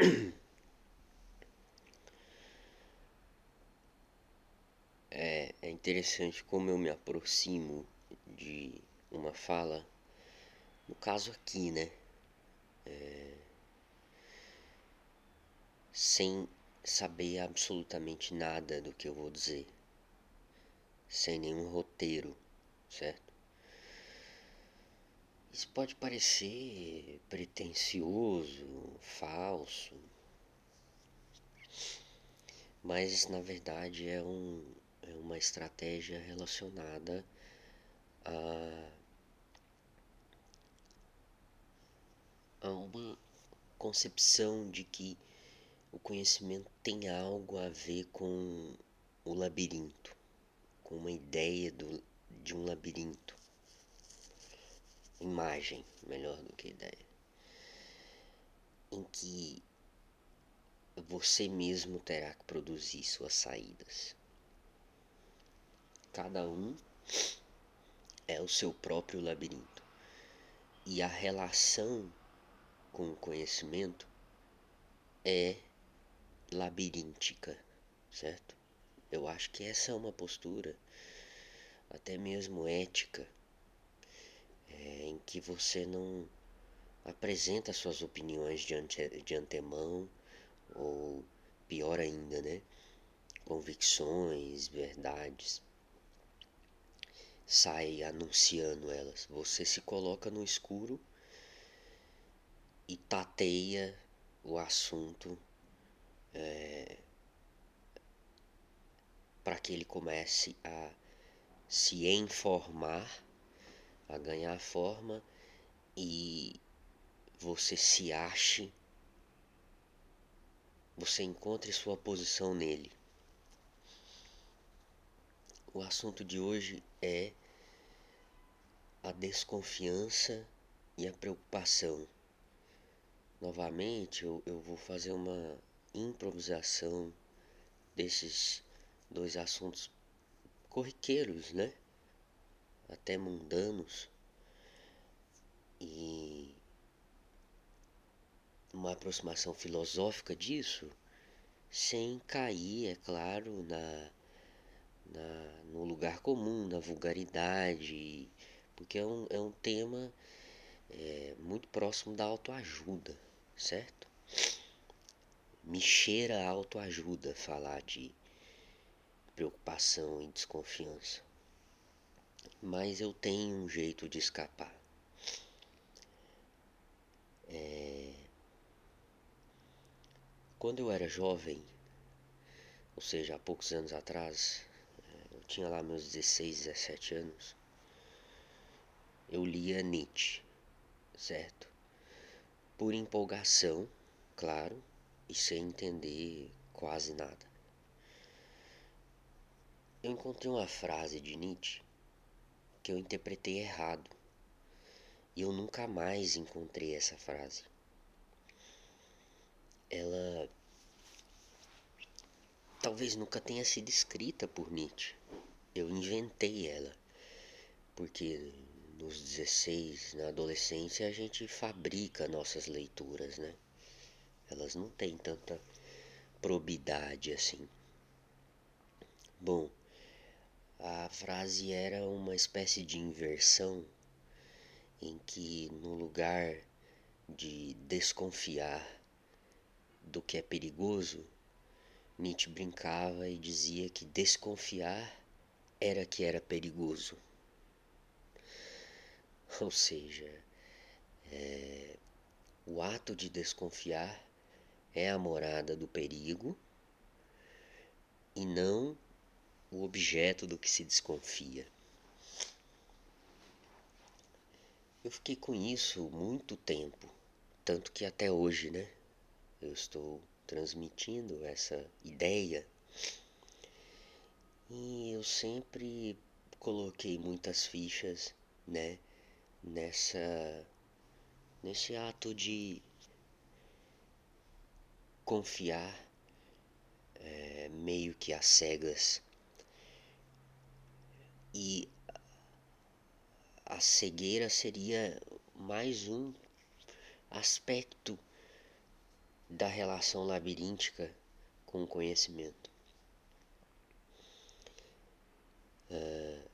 É, é interessante como eu me aproximo de uma fala, no caso aqui, né? É, sem saber absolutamente nada do que eu vou dizer, sem nenhum roteiro, certo? Isso pode parecer pretensioso, falso, mas na verdade é, um, é uma estratégia relacionada a, a uma concepção de que o conhecimento tem algo a ver com o labirinto, com uma ideia do, de um labirinto. Imagem, melhor do que ideia. Em que você mesmo terá que produzir suas saídas. Cada um é o seu próprio labirinto. E a relação com o conhecimento é labiríntica, certo? Eu acho que essa é uma postura, até mesmo ética, é, em que você não apresenta suas opiniões de, ante, de antemão, ou pior ainda, né? Convicções, verdades. Sai anunciando elas. Você se coloca no escuro e tateia o assunto é, para que ele comece a se informar, a ganhar forma e você se ache, você encontre sua posição nele. O assunto de hoje é a desconfiança e a preocupação. Novamente, eu, eu vou fazer uma improvisação desses dois assuntos corriqueiros, né? Até mundanos. E uma aproximação filosófica disso, sem cair, é claro, na, na, no lugar comum, na vulgaridade, porque é um, é um tema é, muito próximo da autoajuda, certo? me cheira a autoajuda falar de preocupação e desconfiança. Mas eu tenho um jeito de escapar. É... Quando eu era jovem, ou seja, há poucos anos atrás, é, eu tinha lá meus 16, 17 anos, eu lia Nietzsche, certo? Por empolgação, claro, e sem entender quase nada. Eu encontrei uma frase de Nietzsche que eu interpretei errado e eu nunca mais encontrei essa frase. Ela talvez nunca tenha sido escrita por Nietzsche. Eu inventei ela, porque nos 16, na adolescência, a gente fabrica nossas leituras, né? elas não têm tanta probidade assim. Bom, a frase era uma espécie de inversão em que no lugar de desconfiar do que é perigoso, Nietzsche brincava e dizia que desconfiar era que era perigoso. Ou seja, é, o ato de desconfiar é a morada do perigo e não o objeto do que se desconfia. Eu fiquei com isso muito tempo, tanto que até hoje, né, eu estou transmitindo essa ideia. E eu sempre coloquei muitas fichas, né, nessa nesse ato de confiar é, meio que às cegas. E a cegueira seria mais um aspecto da relação labiríntica com o conhecimento. Uh,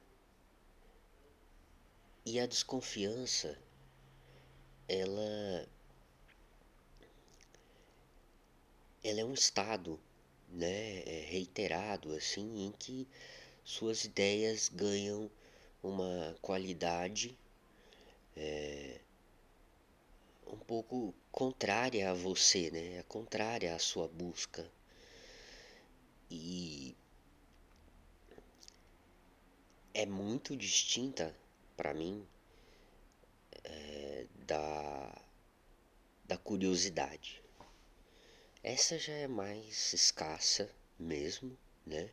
e a desconfiança, ela, ela é um estado, né, é reiterado assim, em que suas ideias ganham uma qualidade é, um pouco contrária a você, né? É contrária à sua busca. E é muito distinta para mim é, da, da curiosidade. Essa já é mais escassa mesmo, né?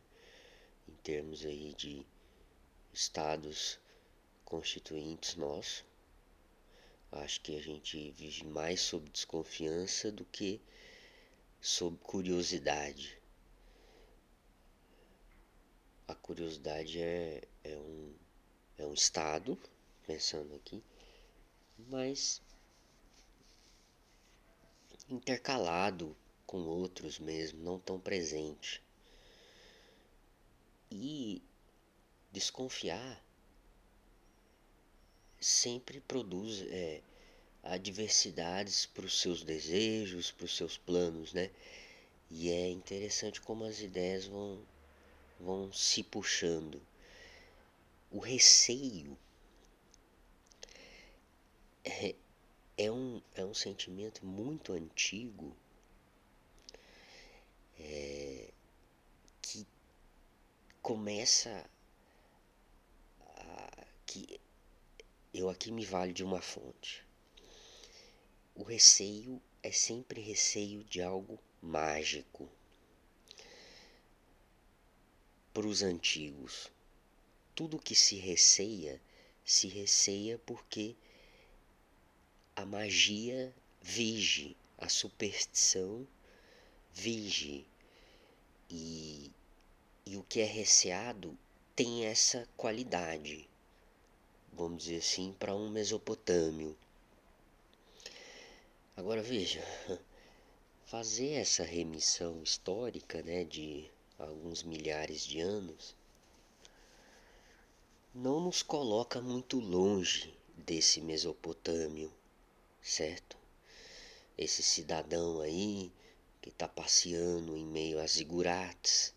Em termos aí de estados constituintes nossos. Acho que a gente vive mais sob desconfiança do que sob curiosidade. A curiosidade é, é, um, é um estado, pensando aqui, mas intercalado com outros mesmo, não tão presente. E desconfiar sempre produz é, adversidades para os seus desejos, para os seus planos, né? E é interessante como as ideias vão, vão se puxando. O receio é, é, um, é um sentimento muito antigo é, começa a, que eu aqui me valho de uma fonte. O receio é sempre receio de algo mágico. Para os antigos, tudo que se receia, se receia porque a magia vige, a superstição vige. E, e o que é receado tem essa qualidade vamos dizer assim, para um Mesopotâmio. Agora veja, fazer essa remissão histórica né, de alguns milhares de anos não nos coloca muito longe desse Mesopotâmio, certo? Esse cidadão aí que está passeando em meio às zigurates,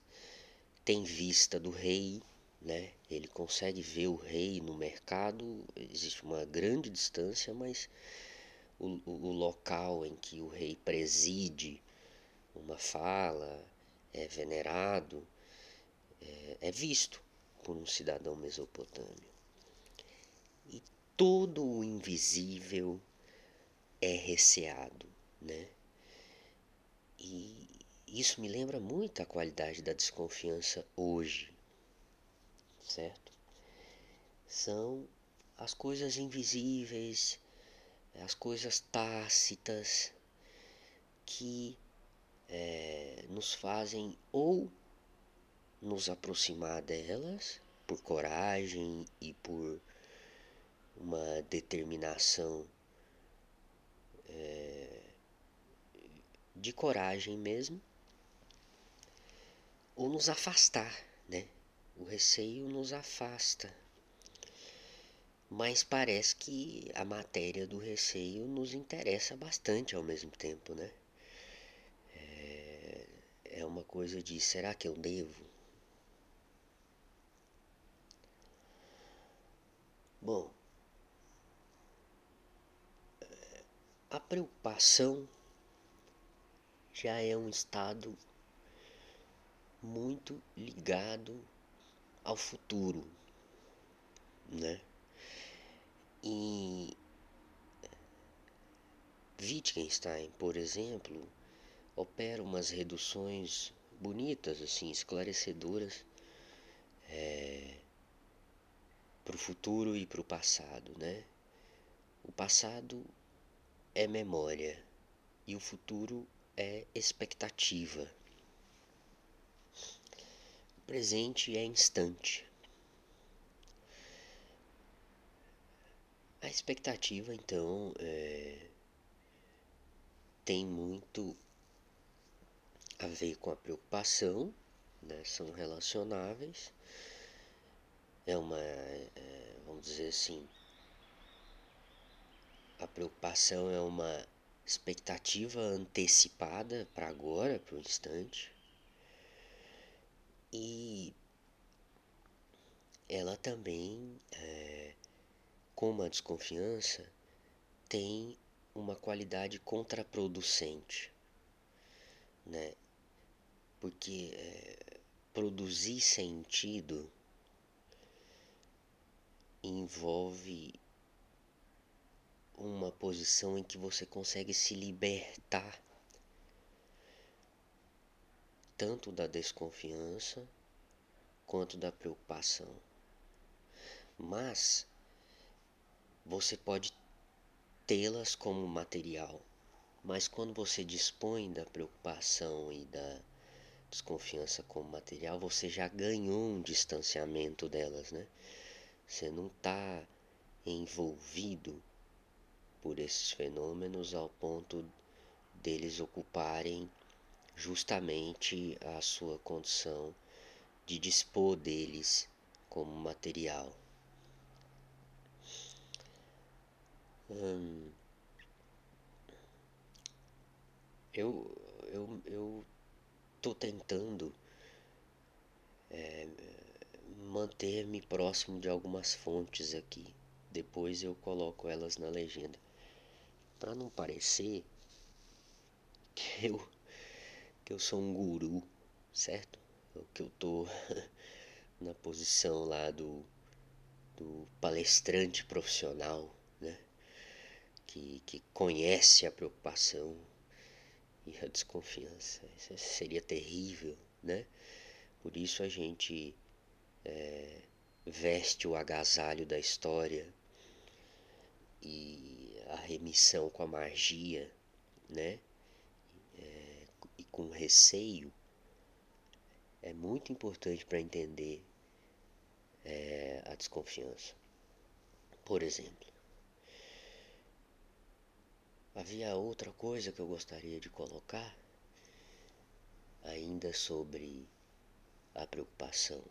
tem vista do rei, né? Ele consegue ver o rei no mercado, existe uma grande distância, mas o, o, local em que o rei preside uma fala, é venerado, é, é visto por um cidadão mesopotâmio. E todo o invisível é receado, né? E isso me lembra muito a qualidade da desconfiança hoje, certo? São as coisas invisíveis, as coisas tácitas que é, nos fazem ou nos aproximar delas por coragem e por uma determinação é, de coragem mesmo, ou nos afastar, né? O receio nos afasta. Mas parece que a matéria do receio nos interessa bastante ao mesmo tempo, né? É, é uma coisa de será que eu devo? Bom, a preocupação já é um estado muito ligado ao futuro, né? E Wittgenstein, por exemplo, opera umas reduções bonitas, assim, esclarecedoras é, para o futuro e para o passado, né? O passado é memória e o futuro é expectativa presente é instante. A expectativa, então, é, tem muito a ver com a preocupação, né? são relacionáveis. É uma, é, vamos dizer assim, a preocupação é uma expectativa antecipada para agora, para o instante. E ela também, é, como a desconfiança, tem uma qualidade contraproducente, né? Porque é, produzir sentido envolve uma posição em que você consegue se libertar tanto da desconfiança quanto da preocupação. Mas você pode tê-las como material, mas quando você dispõe da preocupação e da desconfiança como material, você já ganhou um distanciamento delas, né? Você não está envolvido por esses fenômenos ao ponto deles ocuparem justamente a sua condição de dispor deles como material. Hum, eu, eu, eu tô tentando é, manter-me próximo de algumas fontes aqui. Depois eu coloco elas na legenda. Para não parecer que eu, que eu sou um guru, certo? Que eu tô na posição lá do, do palestrante profissional, né? Que, que conhece a preocupação e a desconfiança. Isso seria terrível, né? Por isso a gente é, veste o agasalho da história e a remissão com a magia, né? Com receio é muito importante para entender é, a desconfiança. Por exemplo, havia outra coisa que eu gostaria de colocar ainda sobre a preocupação.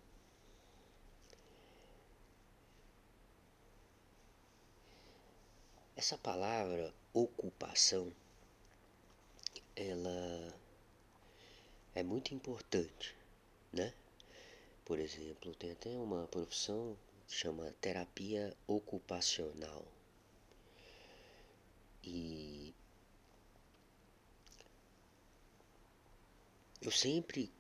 Essa palavra ocupação, ela é muito importante, né? Por exemplo, tem até uma profissão que chama terapia ocupacional. E eu sempre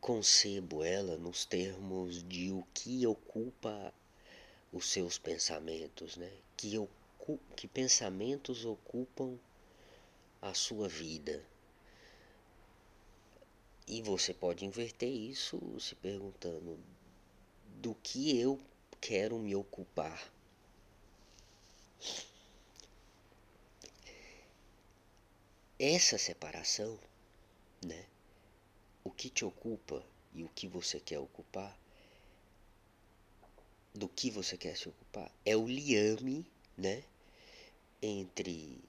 concebo ela nos termos de o que ocupa os seus pensamentos, né? Que que pensamentos ocupam a sua vida. E você pode inverter isso se perguntando do que eu quero me ocupar. Essa separação, né? O que te ocupa e o que você quer ocupar, do que você quer se ocupar, é o liame, né? entre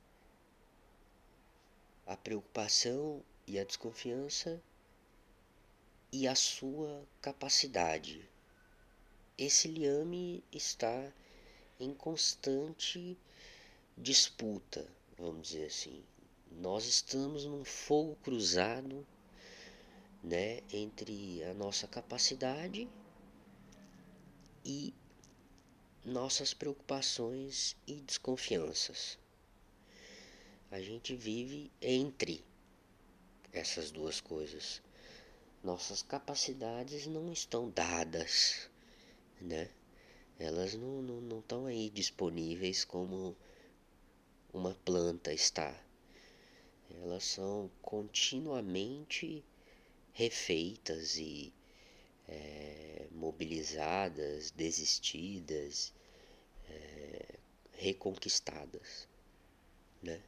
a preocupação e a desconfiança e a sua capacidade. Esse liame está em constante disputa, vamos dizer assim. Nós estamos num fogo cruzado, né, entre a nossa capacidade e nossas preocupações e desconfianças. A gente vive entre essas duas coisas. Nossas capacidades não estão dadas, né? Elas não, não, não estão aí disponíveis como uma planta está. Elas são continuamente refeitas e é, mobilizadas, desistidas, é, reconquistadas, né?